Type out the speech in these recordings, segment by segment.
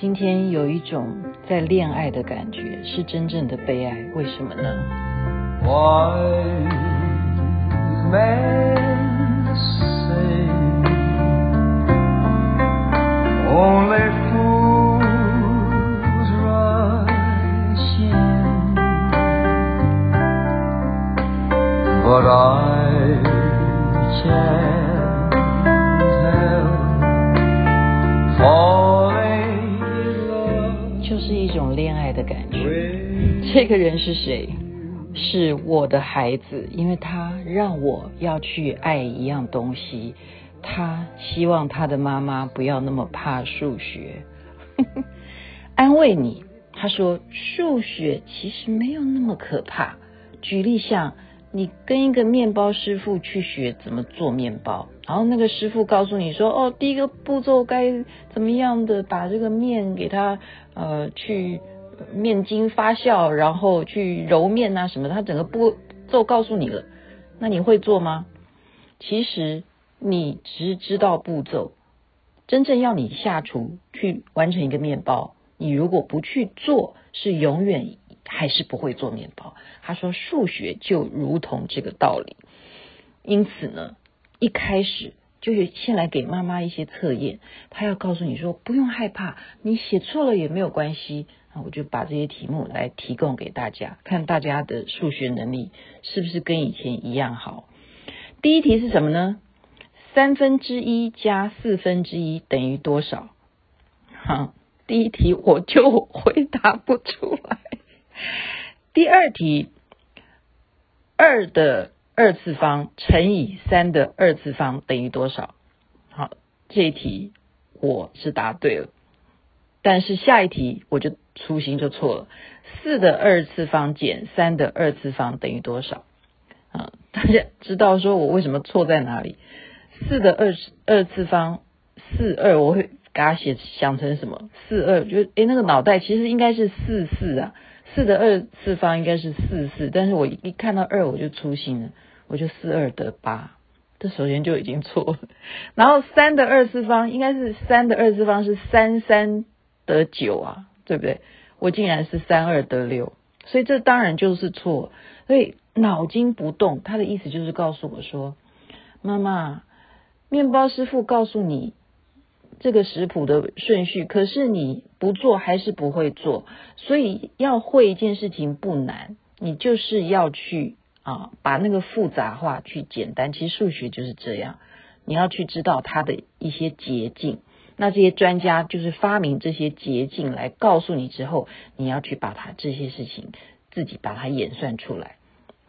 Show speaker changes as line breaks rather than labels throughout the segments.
今天有一种在恋爱的感觉，是真正的悲哀。为什么呢这个人是谁？是我的孩子，因为他让我要去爱一样东西。他希望他的妈妈不要那么怕数学，安慰你。他说数学其实没有那么可怕。举例像。你跟一个面包师傅去学怎么做面包，然后那个师傅告诉你说，哦，第一个步骤该怎么样的把这个面给它呃去面筋发酵，然后去揉面啊什么，他整个步骤告诉你了，那你会做吗？其实你只是知道步骤，真正要你下厨去完成一个面包，你如果不去做，是永远。还是不会做面包。他说数学就如同这个道理，因此呢，一开始就是先来给妈妈一些测验，他要告诉你说不用害怕，你写错了也没有关系。我就把这些题目来提供给大家，看大家的数学能力是不是跟以前一样好。第一题是什么呢？三分之一加四分之一等于多少？哈，第一题我就回答不出来。第二题，二的二次方乘以三的二次方等于多少？好，这一题我是答对了，但是下一题我就粗心就错了。四的二次方减三的二次方等于多少？啊，大家知道说我为什么错在哪里？四的二次二次方四二，我会给它写想成什么？四二，就诶那个脑袋其实应该是四四啊。四的二次方应该是四四，但是我一看到二我就粗心了，我就四二得八，这首先就已经错了。然后三的二次方应该是三的二次方是三三得九啊，对不对？我竟然是三二得六，所以这当然就是错。所以脑筋不动，他的意思就是告诉我说，妈妈，面包师傅告诉你。这个食谱的顺序，可是你不做还是不会做，所以要会一件事情不难，你就是要去啊把那个复杂化去简单。其实数学就是这样，你要去知道它的一些捷径。那这些专家就是发明这些捷径来告诉你之后，你要去把它这些事情自己把它演算出来。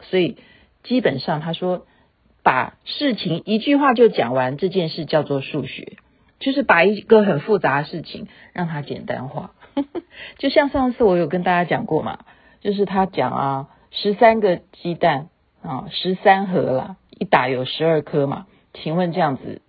所以基本上他说，把事情一句话就讲完，这件事叫做数学。就是把一个很复杂的事情让它简单化，就像上次我有跟大家讲过嘛，就是他讲啊，十三个鸡蛋啊，十三盒啦，一打有十二颗嘛，请问这样子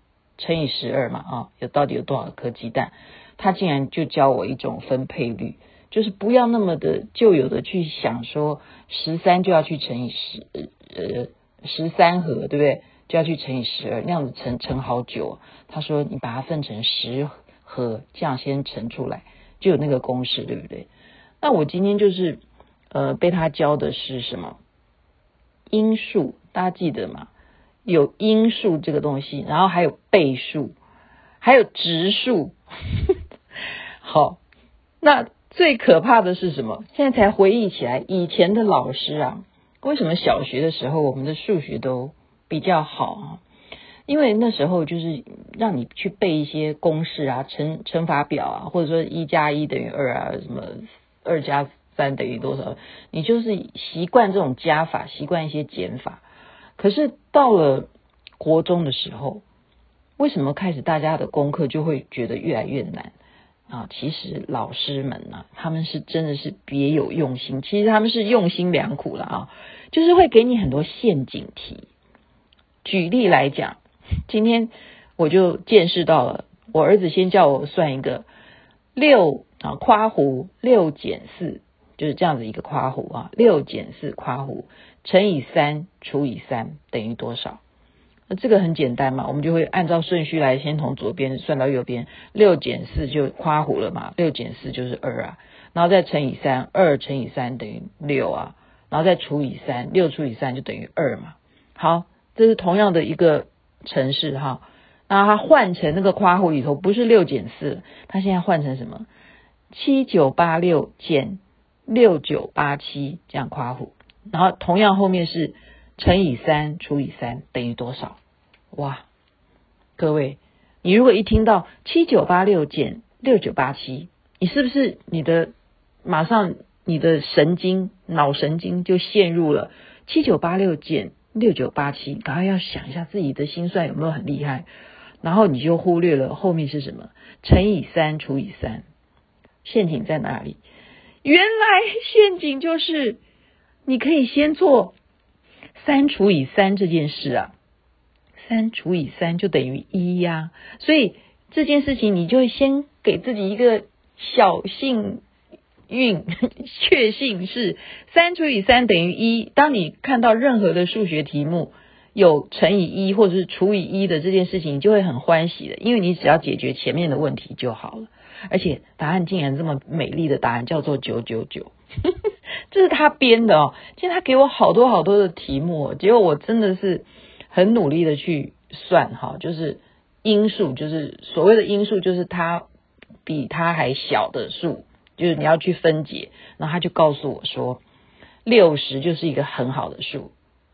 乘以十二嘛啊，有到底有多少颗鸡蛋？他竟然就教我一种分配率，就是不要那么的旧有的去想说十三就要去乘以十呃十三盒，对不对？就要去乘以十二，那样子乘乘好久。他说你把它分成十盒，这样先乘出来，就有那个公式，对不对？那我今天就是呃被他教的是什么？因数，大家记得吗？有因数这个东西，然后还有倍数，还有质数。好，那最可怕的是什么？现在才回忆起来，以前的老师啊，为什么小学的时候我们的数学都比较好啊，因为那时候就是让你去背一些公式啊，乘乘法表啊，或者说一加一等于二啊，什么二加三等于多少，你就是习惯这种加法，习惯一些减法。可是到了国中的时候，为什么开始大家的功课就会觉得越来越难啊？其实老师们呢，他们是真的是别有用心，其实他们是用心良苦了啊，就是会给你很多陷阱题。举例来讲，今天我就见识到了。我儿子先叫我算一个六啊，夸弧六减四，就是这样子一个括弧啊，六减四括弧乘以三除以三等于多少？那这个很简单嘛，我们就会按照顺序来，先从左边算到右边，六减四就夸弧了嘛，六减四就是二啊，然后再乘以三，二乘以三等于六啊，然后再除以三，六除以三就等于二嘛。好，这是同样的一个程式哈，那它换成那个括弧里头不是六减四，它现在换成什么？七九八六减六九八七这样括弧，然后同样后面是乘以三除以三等于多少？哇，各位，你如果一听到七九八六减六九八七，你是不是你的马上你的神经脑神经就陷入了七九八六减六九八七？赶快要想一下自己的心算有没有很厉害，然后你就忽略了后面是什么乘以三除以三，陷阱在哪里？原来陷阱就是你可以先做三除以三这件事啊。三除以三就等于一呀，所以这件事情你就先给自己一个小幸运 确信是三除以三等于一。当你看到任何的数学题目有乘以一或者是除以一的这件事情，你就会很欢喜的，因为你只要解决前面的问题就好了。而且答案竟然这么美丽的答案叫做九九九，这是他编的哦。其实他给我好多好多的题目，结果我真的是。很努力的去算哈，就是因数，就是所谓的因数，就是它比它还小的数，就是你要去分解。然后他就告诉我说，六十就是一个很好的数。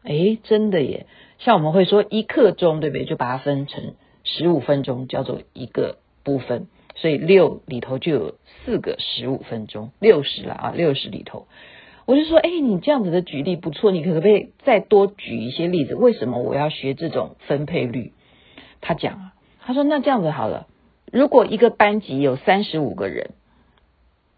诶，真的耶！像我们会说一刻钟，对不对？就把它分成十五分钟，叫做一个部分。所以六里头就有四个十五分钟，六十了啊，六十里头。我就说，哎，你这样子的举例不错，你可不可以再多举一些例子？为什么我要学这种分配率？他讲啊，他说那这样子好了，如果一个班级有三十五个人，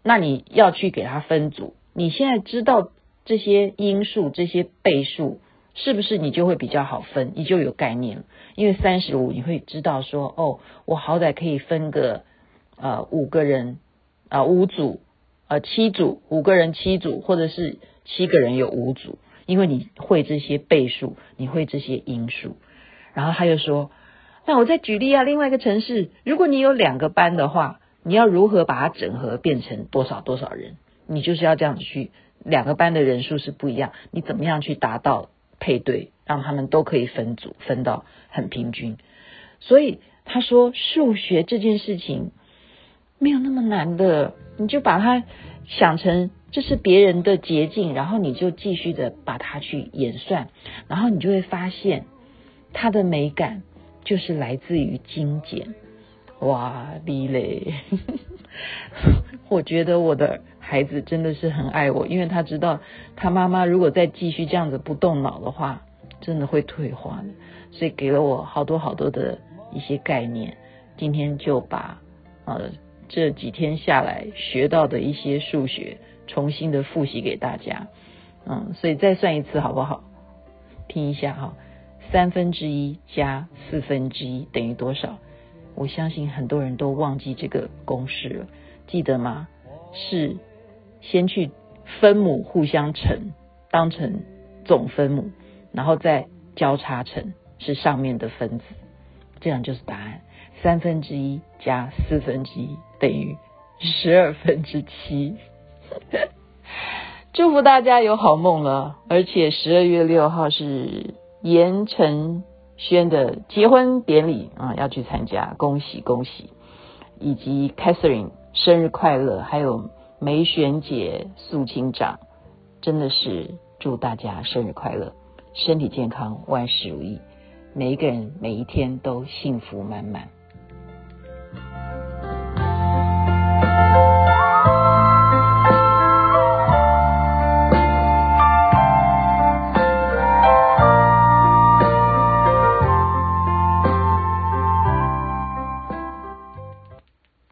那你要去给他分组，你现在知道这些因数、这些倍数，是不是你就会比较好分？你就有概念，因为三十五你会知道说，哦，我好歹可以分个呃五个人啊、呃、五组。呃，七组五个人七组，或者是七个人有五组，因为你会这些倍数，你会这些因数。然后他又说，那我再举例啊，另外一个城市，如果你有两个班的话，你要如何把它整合变成多少多少人？你就是要这样子去，两个班的人数是不一样，你怎么样去达到配对，让他们都可以分组，分到很平均？所以他说，数学这件事情。没有那么难的，你就把它想成这是别人的捷径，然后你就继续的把它去演算，然后你就会发现它的美感就是来自于精简。哇，李磊，我觉得我的孩子真的是很爱我，因为他知道他妈妈如果再继续这样子不动脑的话，真的会退化的，所以给了我好多好多的一些概念。今天就把呃。这几天下来学到的一些数学，重新的复习给大家，嗯，所以再算一次好不好？听一下哈，三分之一加四分之一等于多少？我相信很多人都忘记这个公式了，记得吗？是先去分母互相乘，当成总分母，然后再交叉乘，是上面的分子，这样就是答案。三分之一加四分之一。等于十二分之七，祝福大家有好梦了。而且十二月六号是言承轩的结婚典礼啊，要去参加，恭喜恭喜！以及 Catherine 生日快乐，还有梅璇姐、素清长，真的是祝大家生日快乐，身体健康，万事如意，每一个人每一天都幸福满满。